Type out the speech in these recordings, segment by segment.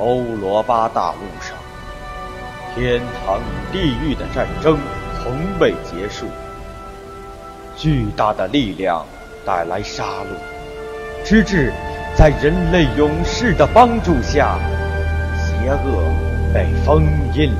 欧罗巴大陆上，天堂与地狱的战争从未结束。巨大的力量带来杀戮，直至在人类勇士的帮助下，邪恶被封印。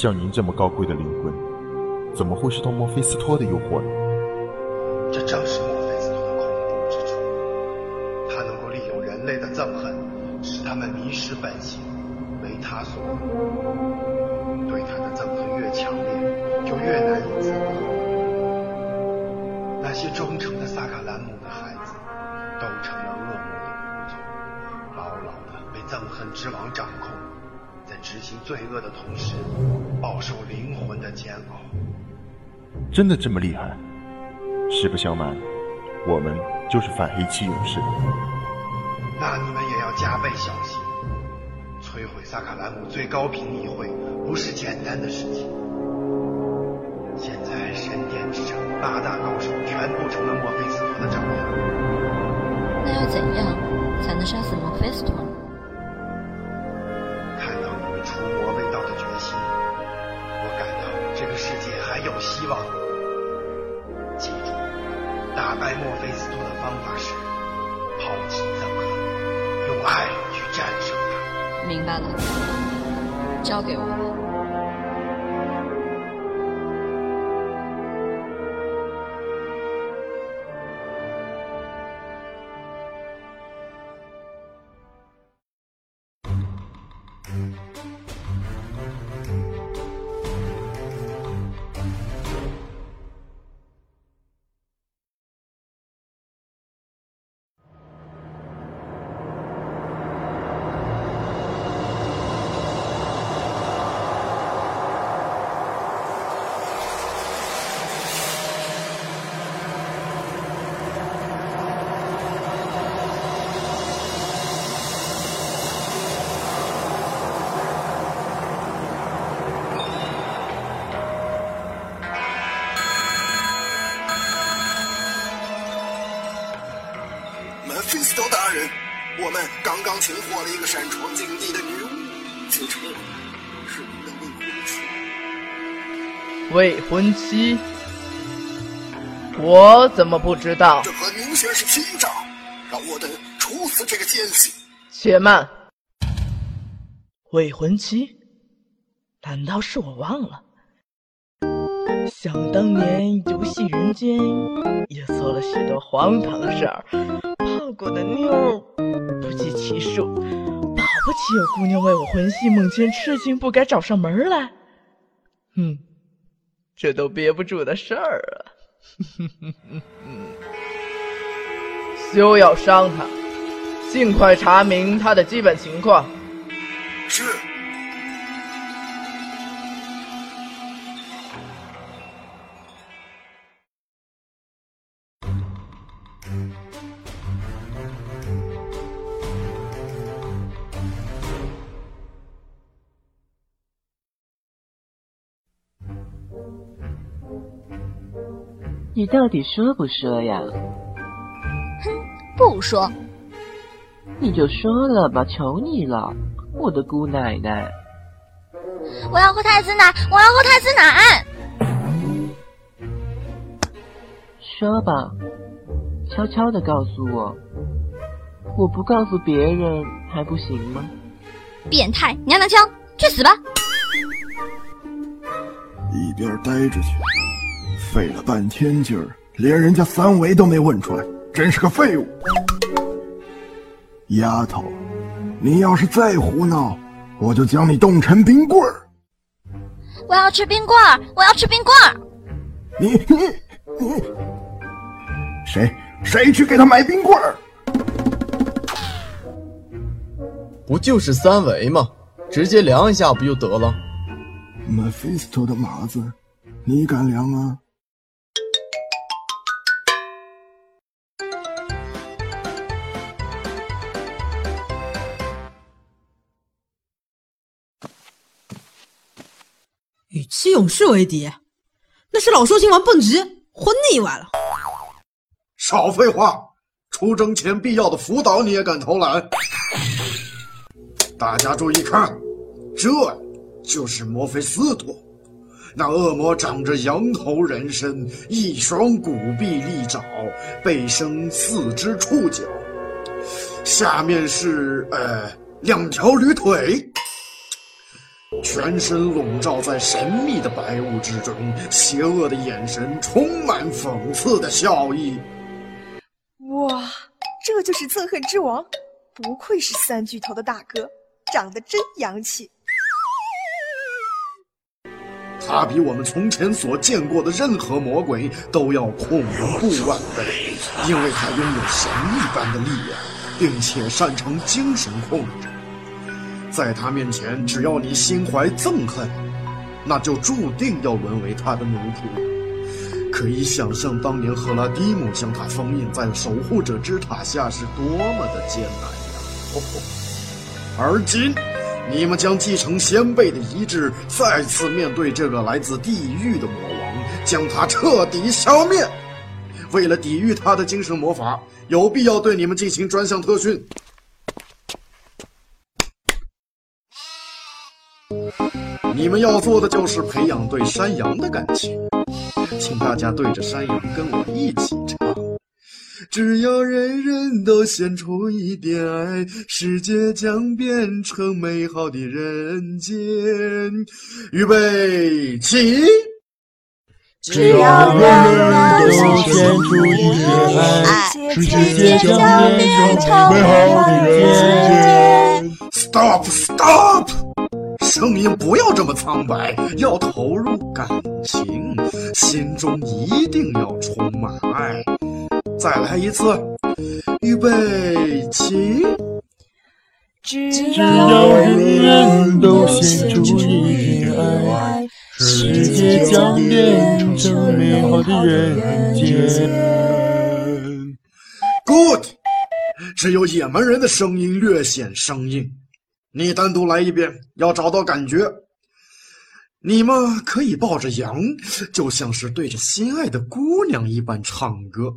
像您这么高贵的灵魂，怎么会受到墨菲斯托的诱惑呢？这正是行罪恶的同时，饱受灵魂的煎熬。真的这么厉害？实不相瞒，我们就是反黑漆勇士。那你们也要加倍小心。摧毁萨卡兰姆最高评议会不是简单的事情。现在神殿之城八大高手全部成了墨菲斯托的掌门。那要怎样？才能杀死墨菲斯托。看交给我。擒获了一个擅闯禁地的女巫，自称是你的未婚妻。未婚妻？我怎么不知道？这很明显是欺诈，让我等处死这个奸细。且慢，未婚妻？难道是我忘了？想当年游戏人间也做了许多荒唐事儿。泡过的妞不计其数，保不齐有姑娘为我魂系梦牵，痴情不改找上门来。嗯，这都憋不住的事儿啊！休要伤他，尽快查明他的基本情况。是。你到底说不说呀？哼，不说。你就说了吧，求你了，我的姑奶奶。我要喝太子奶，我要喝太子奶。说吧，悄悄的告诉我，我不告诉别人还不行吗？变态，娘娘腔，去死吧！一边待着去。费了半天劲儿，连人家三维都没问出来，真是个废物！丫头，你要是再胡闹，我就将你冻成冰棍儿。我要吃冰棍儿，我要吃冰棍儿。你你你，谁谁去给他买冰棍儿？不就是三维吗？直接量一下不就得了？Mephisto 的马子，你敢量啊？与七勇士为敌，那是老寿星玩蹦极混腻歪了。少废话，出征前必要的辅导你也敢偷懒？大家注意看，这就是墨菲斯托，那恶魔长着羊头人身，一双骨臂利爪，背生四只触角，下面是呃两条驴腿。全身笼罩在神秘的白雾之中，邪恶的眼神充满讽刺的笑意。哇，这就是憎恨之王，不愧是三巨头的大哥，长得真洋气。他比我们从前所见过的任何魔鬼都要恐怖万倍，因为他拥有神一般的力量，并且擅长精神控制。在他面前，只要你心怀憎恨，那就注定要沦为他的奴仆。可以想象当年赫拉迪姆将他封印在守护者之塔下是多么的艰难呀！而今，你们将继承先辈的遗志，再次面对这个来自地狱的魔王，将他彻底消灭。为了抵御他的精神魔法，有必要对你们进行专项特训。你们要做的就是培养对山羊的感情，请大家对着山羊跟我一起唱：只要人人都献出一点爱，世界将变成美好的人间。预备起！只要人人都献出一点爱，世界将变成美好的人间。Stop！Stop！声音不要这么苍白，要投入感情，心中一定要充满爱。再来一次，预备起！只要人人都献出一点爱，世界将变成美好的人间。Good，只有野蛮人的声音略显生硬。你单独来一遍，要找到感觉。你们可以抱着羊，就像是对着心爱的姑娘一般唱歌。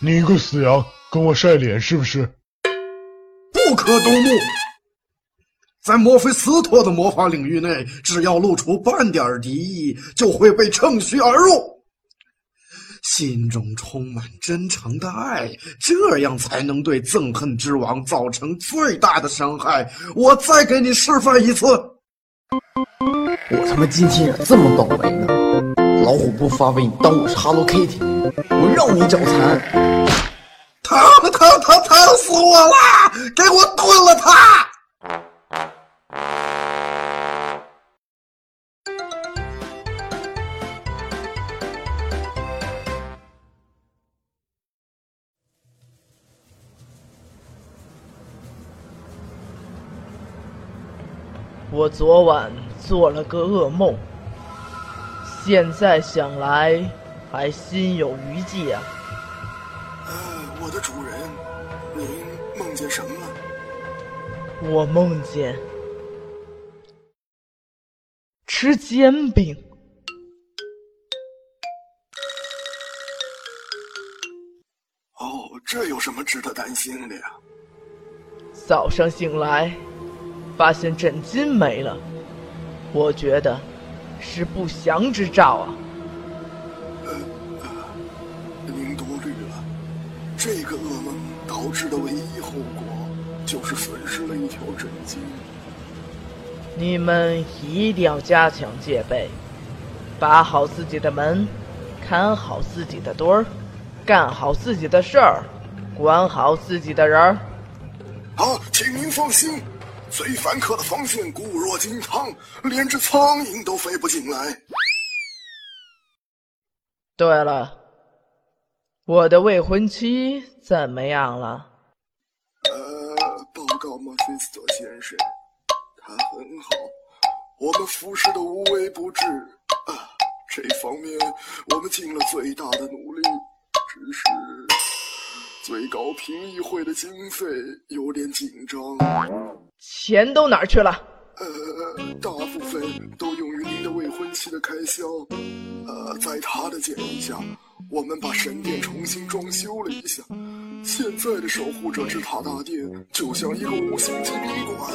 你个死羊，跟我晒脸是不是？不可动怒！在墨菲斯托的魔法领域内，只要露出半点敌意，就会被趁虚而入。心中充满真诚的爱，这样才能对憎恨之王造成最大的伤害。我再给你示范一次。我他妈今天这么倒霉呢？老虎不发威，你当我是 Hello Kitty？我让你找残！疼疼疼疼死我了！给我炖了他！我昨晚做了个噩梦，现在想来还心有余悸啊。呃，我的主人，您梦见什么了？我梦见吃煎饼。哦，这有什么值得担心的呀？早上醒来。发现枕巾没了，我觉得是不祥之兆啊！呃呃，您多虑了，这个噩梦导致的唯一后果就是损失了一条枕巾。你们一定要加强戒备，把好自己的门，看好自己的墩儿，干好自己的事儿，管好自己的人儿。啊，请您放心，贼凡客的防线固若金汤，连只苍蝇都飞不进来。对了，我的未婚妻怎么样了？呃，报告马菲斯特先生，她很好，我们服侍的无微不至啊。这方面我们尽了最大的努力，只是最高评议会的经费有点紧张。钱都哪儿去了？呃，大部分都用于您的未婚妻的开销。呃，在他的建议下，我们把神殿重新装修了一下。现在的守护者之塔大殿就像一个五星级宾馆。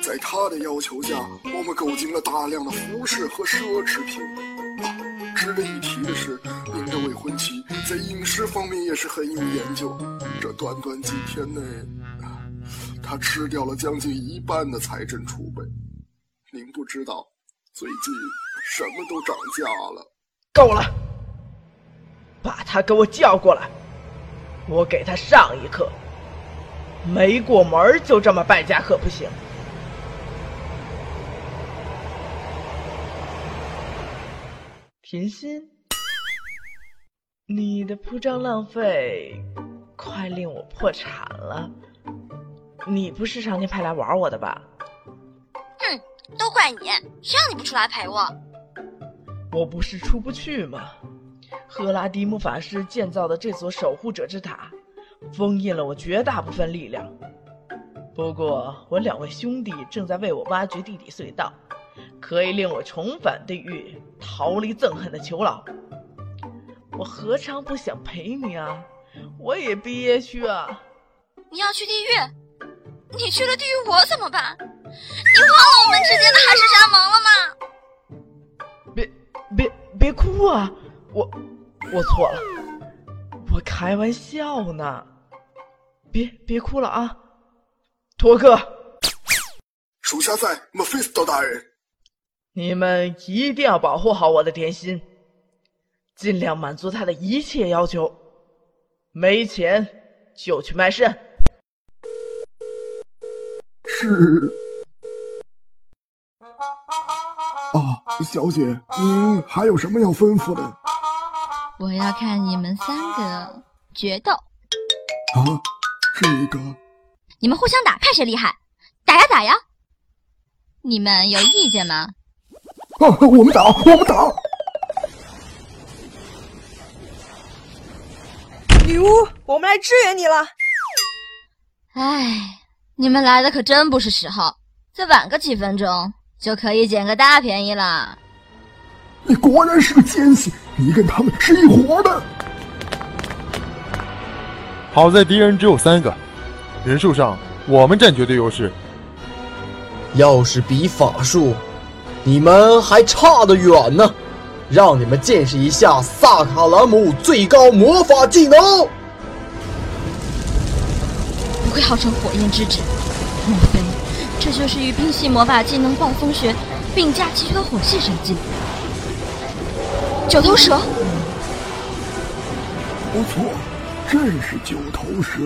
在他的要求下，我们购进了大量的服饰和奢侈品。啊，值得一提的是，您的未婚妻在饮食方面也是很有研究。这短短几天内，他吃掉了将近一半的财政储备。您不知道，最近什么都涨价了。够了，把他给我叫过来，我给他上一课。没过门就这么败家可不行。甜心，你的铺张浪费快令我破产了。你不是上天派来玩我的吧？哼，都怪你，谁让你不出来陪我？我不是出不去吗？赫拉迪姆法师建造的这座守护者之塔，封印了我绝大部分力量。不过，我两位兄弟正在为我挖掘地底隧道。可以令我重返地狱，逃离憎恨的囚牢。我何尝不想陪你啊？我也憋屈啊！你要去地狱？你去了地狱，我怎么办？你忘了我们之间的海誓山盟了吗？别别别哭啊！我我错了，我开玩笑呢。别别哭了啊！托克，属下在，莫菲斯托大人。你们一定要保护好我的甜心，尽量满足他的一切要求。没钱就去卖肾。是。啊，小姐，您还有什么要吩咐的？我要看你们三个决斗。啊，这个。你们互相打，看谁厉害。打呀打呀！你们有意见吗？啊！我们打，我们打！女巫，我们来支援你了。哎，你们来的可真不是时候，再晚个几分钟就可以捡个大便宜了。你果然是个奸细，你跟他们是一伙的。好在敌人只有三个，人数上我们占绝对优势。要是比法术。你们还差得远呢，让你们见识一下萨卡兰姆最高魔法技能。不愧号称火焰之子，莫非这就是与冰系魔法技能暴风雪并驾齐驱的火系神技？九头蛇，不错，正是九头蛇。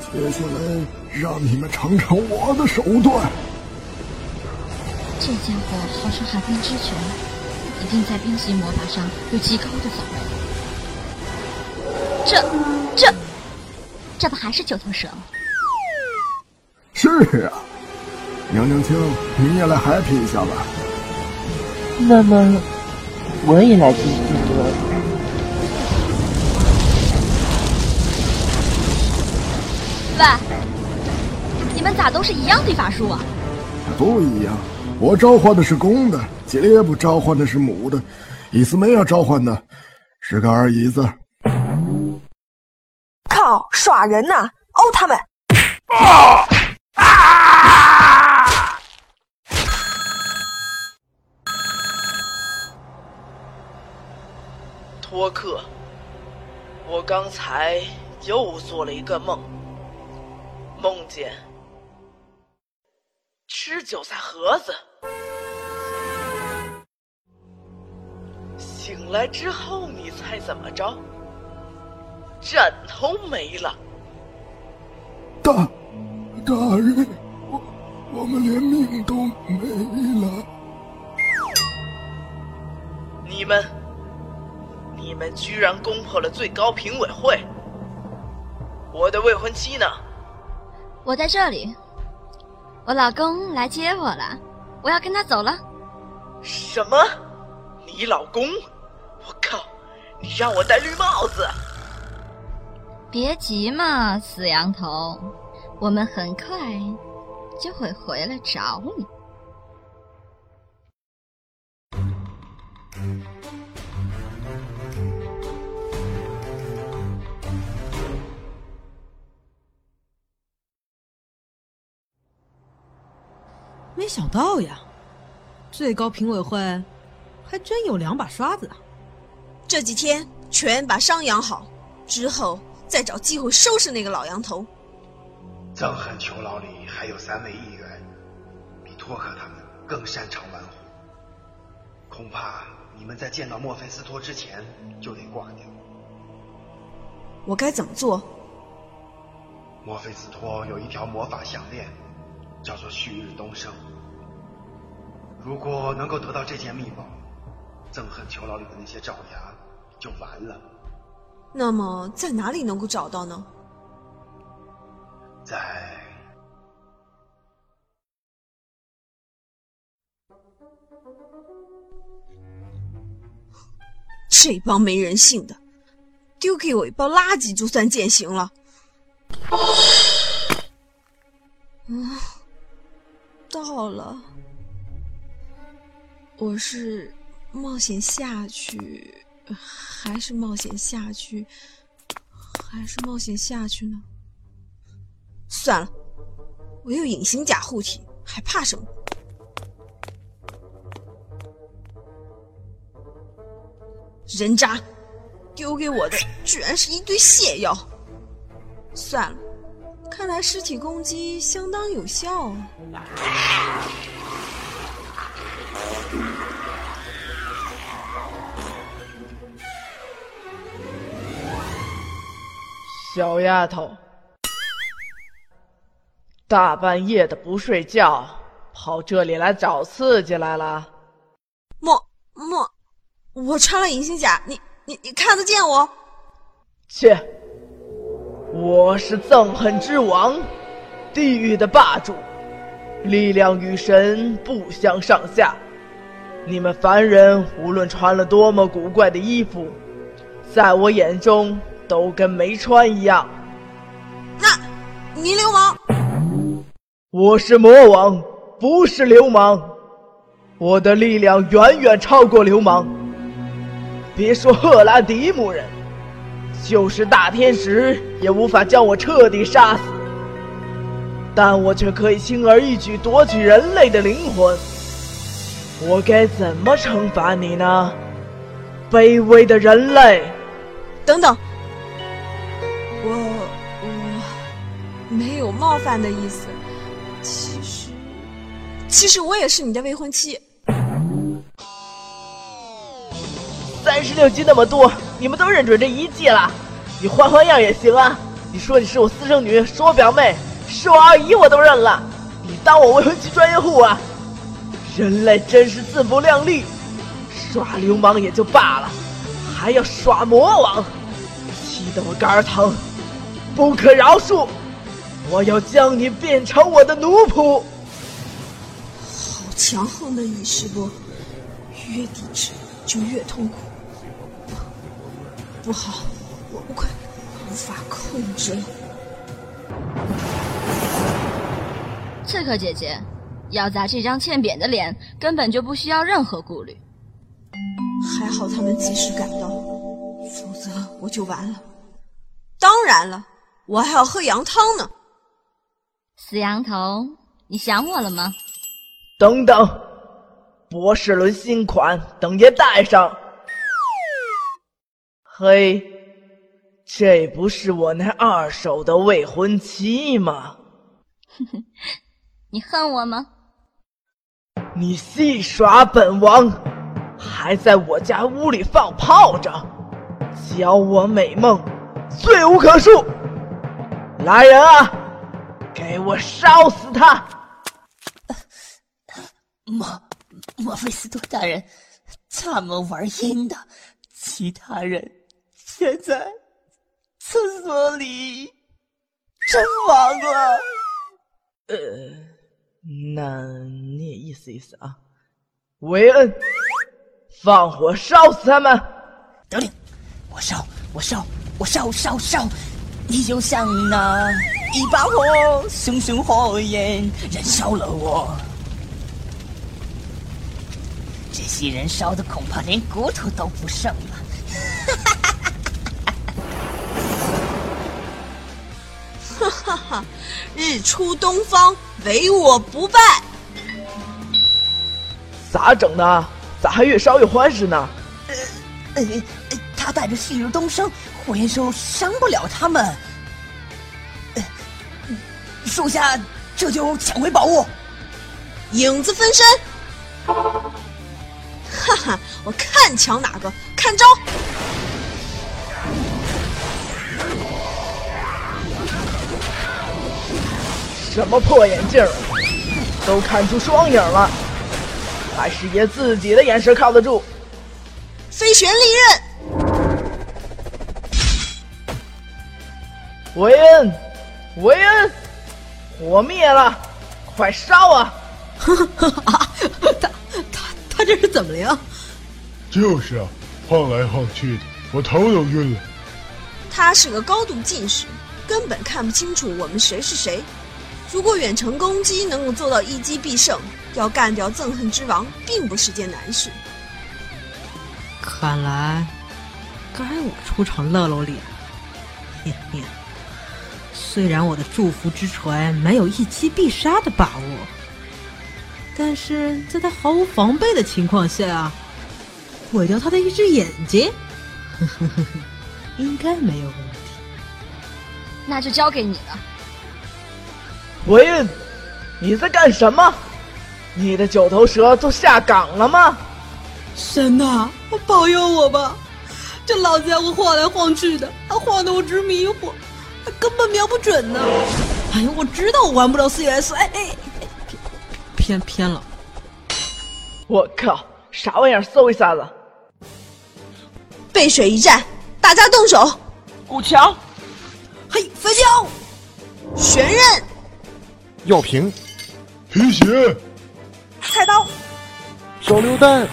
接下来让你们尝尝我的手段。这家伙号称寒冰之拳，一定在冰系魔法上有极高的造诣。这、这、这不还是九头蛇吗？是啊，娘娘腔，你也来 happy 一下吧。那么，我也来进行个。喂，你们咋都是一样的法术啊？不一样。我召唤的是公的，杰列布召唤的是母的，伊斯梅亚召唤的是个二姨子。靠，耍人呢！殴他们！啊啊！托克，我刚才又做了一个梦，梦见。吃韭菜盒子，醒来之后，你猜怎么着？枕头没了。大大人，我我们连命都没了。你们，你们居然攻破了最高评委会！我的未婚妻呢？我在这里。我老公来接我了，我要跟他走了。什么？你老公？让我戴绿帽子？别急嘛，死羊头，我们很快就会回来找你。没想到呀，最高评委会还真有两把刷子啊！这几天全把伤养好，之后再找机会收拾那个老羊头。憎恨囚牢里还有三位议员，比托克他们更擅长玩火。恐怕你们在见到墨菲斯托之前就得挂掉。我该怎么做？墨菲斯托有一条魔法项链。叫做旭日东升。如果能够得到这件秘宝，憎恨囚牢里的那些爪牙就完了。那么在哪里能够找到呢？在这帮没人性的，丢给我一包垃圾就算践行了。嗯。到了，我是冒险下去，还是冒险下去，还是冒险下去呢？算了，我有隐形甲护体，还怕什么？人渣，丢给我的居然是一堆泻药。算了。看来尸体攻击相当有效啊！小丫头，大半夜的不睡觉，跑这里来找刺激来了？莫莫，我穿了隐形甲，你你你看得见我？切！我是憎恨之王，地狱的霸主，力量与神不相上下。你们凡人无论穿了多么古怪的衣服，在我眼中都跟没穿一样。那，你流氓！我是魔王，不是流氓。我的力量远远超过流氓。别说赫拉迪姆人。就是大天使也无法将我彻底杀死，但我却可以轻而易举夺取人类的灵魂。我该怎么惩罚你呢，卑微的人类？等等，没有冒犯的意思。其实，其实我也是你的未婚妻。三十六计那么多，你们都认准这一计了。你换换样也行啊！你说你是我私生女，是我表妹，是我二姨，我都认了。你当我未婚妻专业户啊？人类真是自不量力，耍流氓也就罢了，还要耍魔王，气得我肝儿疼，不可饶恕！我要将你变成我的奴仆。好强横的意识不？越抵制就越痛苦。不好，我不快，无法控制了。刺客姐姐，要砸这张欠扁的脸，根本就不需要任何顾虑。还好他们及时赶到，否则我就完了。当然了，我还要喝羊汤呢。死羊头，你想我了吗？等等，博士伦新款，等爷带上。嘿，这不是我那二手的未婚妻吗？你恨我吗？你戏耍本王，还在我家屋里放炮仗，教我美梦，罪无可恕。来人啊，给我烧死他！莫莫菲斯托大人，他们玩阴的，其他人现在厕所里阵亡了。呃，那你也意思意思啊？维恩，放火烧死他们！得令，我烧，我烧，我烧烧烧！你就像那一把火，熊熊火焰燃烧了我。这些人烧的恐怕连骨头都不剩了。哈哈哈！日出东方，唯我不败。咋整的？咋还越烧越欢实呢？呃呃，他带着旭日东升，火焰兽伤不了他们。呃，属下这就抢回宝物。影子分身。哈哈，我看抢哪个，看招！什么破眼镜，都看出双影了，还是爷自己的眼神靠得住。飞旋利刃，韦恩，韦恩，火灭了，快烧啊！他他他这是怎么了呀？就是啊，晃来晃去的，我头都晕了。他是个高度近视，根本看不清楚我们谁是谁。如果远程攻击能够做到一击必胜，要干掉憎恨之王并不是件难事。看来该我出场露露脸。虽然我的祝福之锤没有一击必杀的把握，但是在他毫无防备的情况下，毁掉他的一只眼睛，呵呵呵呵，应该没有问题。那就交给你了。韦恩，你在干什么？你的九头蛇都下岗了吗？神呐，保佑我吧！这老家伙晃来晃去的，还晃得我直迷糊，还根本瞄不准呢。哎呀，我知道我玩不了 CS，哎哎，偏偏了。我靠，啥玩意儿，搜一下子！背水一战，大家动手！古桥，嘿，飞镖，旋刃。药瓶，皮鞋，菜刀，手榴弹，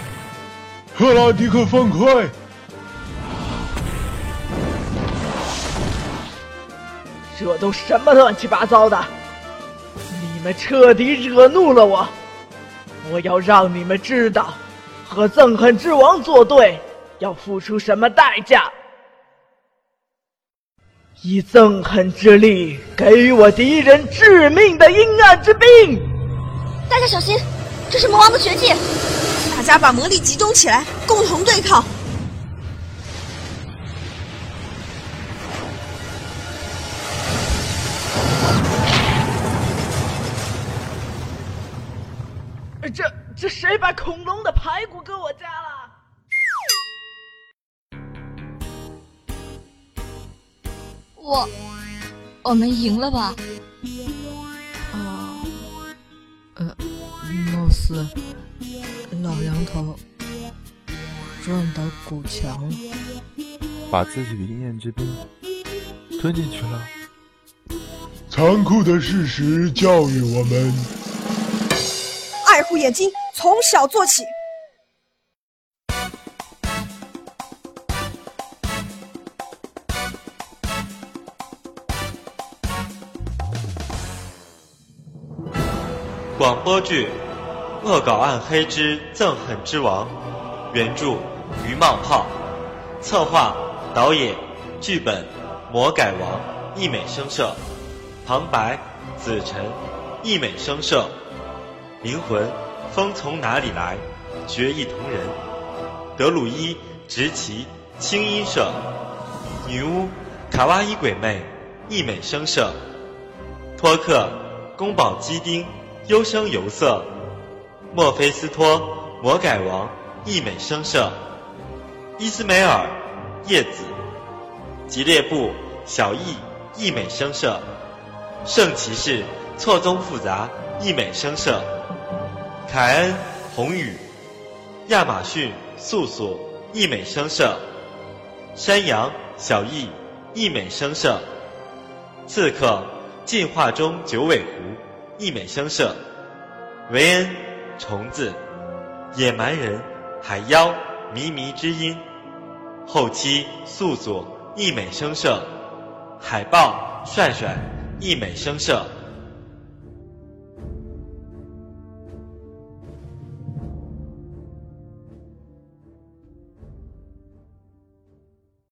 赫拉迪克方块。这都什么乱七八糟的！你们彻底惹怒了我！我要让你们知道，和憎恨之王作对要付出什么代价。以憎恨之力给予我敌人致命的阴暗之兵！大家小心，这是魔王的绝技！大家把魔力集中起来，共同对抗！这这谁把恐龙的排骨搁我家了？我，我们赢了吧？啊，呃，貌似老杨头撞到古墙，把自己的阴焰之兵吞进去了。残酷的事实教育我们：爱护眼睛，从小做起。广播剧《恶搞暗黑之憎恨之王》，原著于冒泡，策划、导演、剧本魔改王，艺美声社，旁白子晨，艺美声社，灵魂风从哪里来？绝艺同人，德鲁伊执旗轻音社，女巫卡哇伊鬼魅，艺美声社，托克宫保鸡丁。优生游色，墨菲斯托魔改王，艺美声社，伊斯梅尔叶子，吉列布小艺艺美声社，圣骑士错综复杂，溢美声社；凯恩红羽，亚马逊素索，溢美声社；山羊小翼，溢美声社；刺客进化中九尾狐，溢美声社；维恩虫子，野蛮人海妖，迷迷之音；后期素索，溢美声社；海豹帅帅。溢美声社。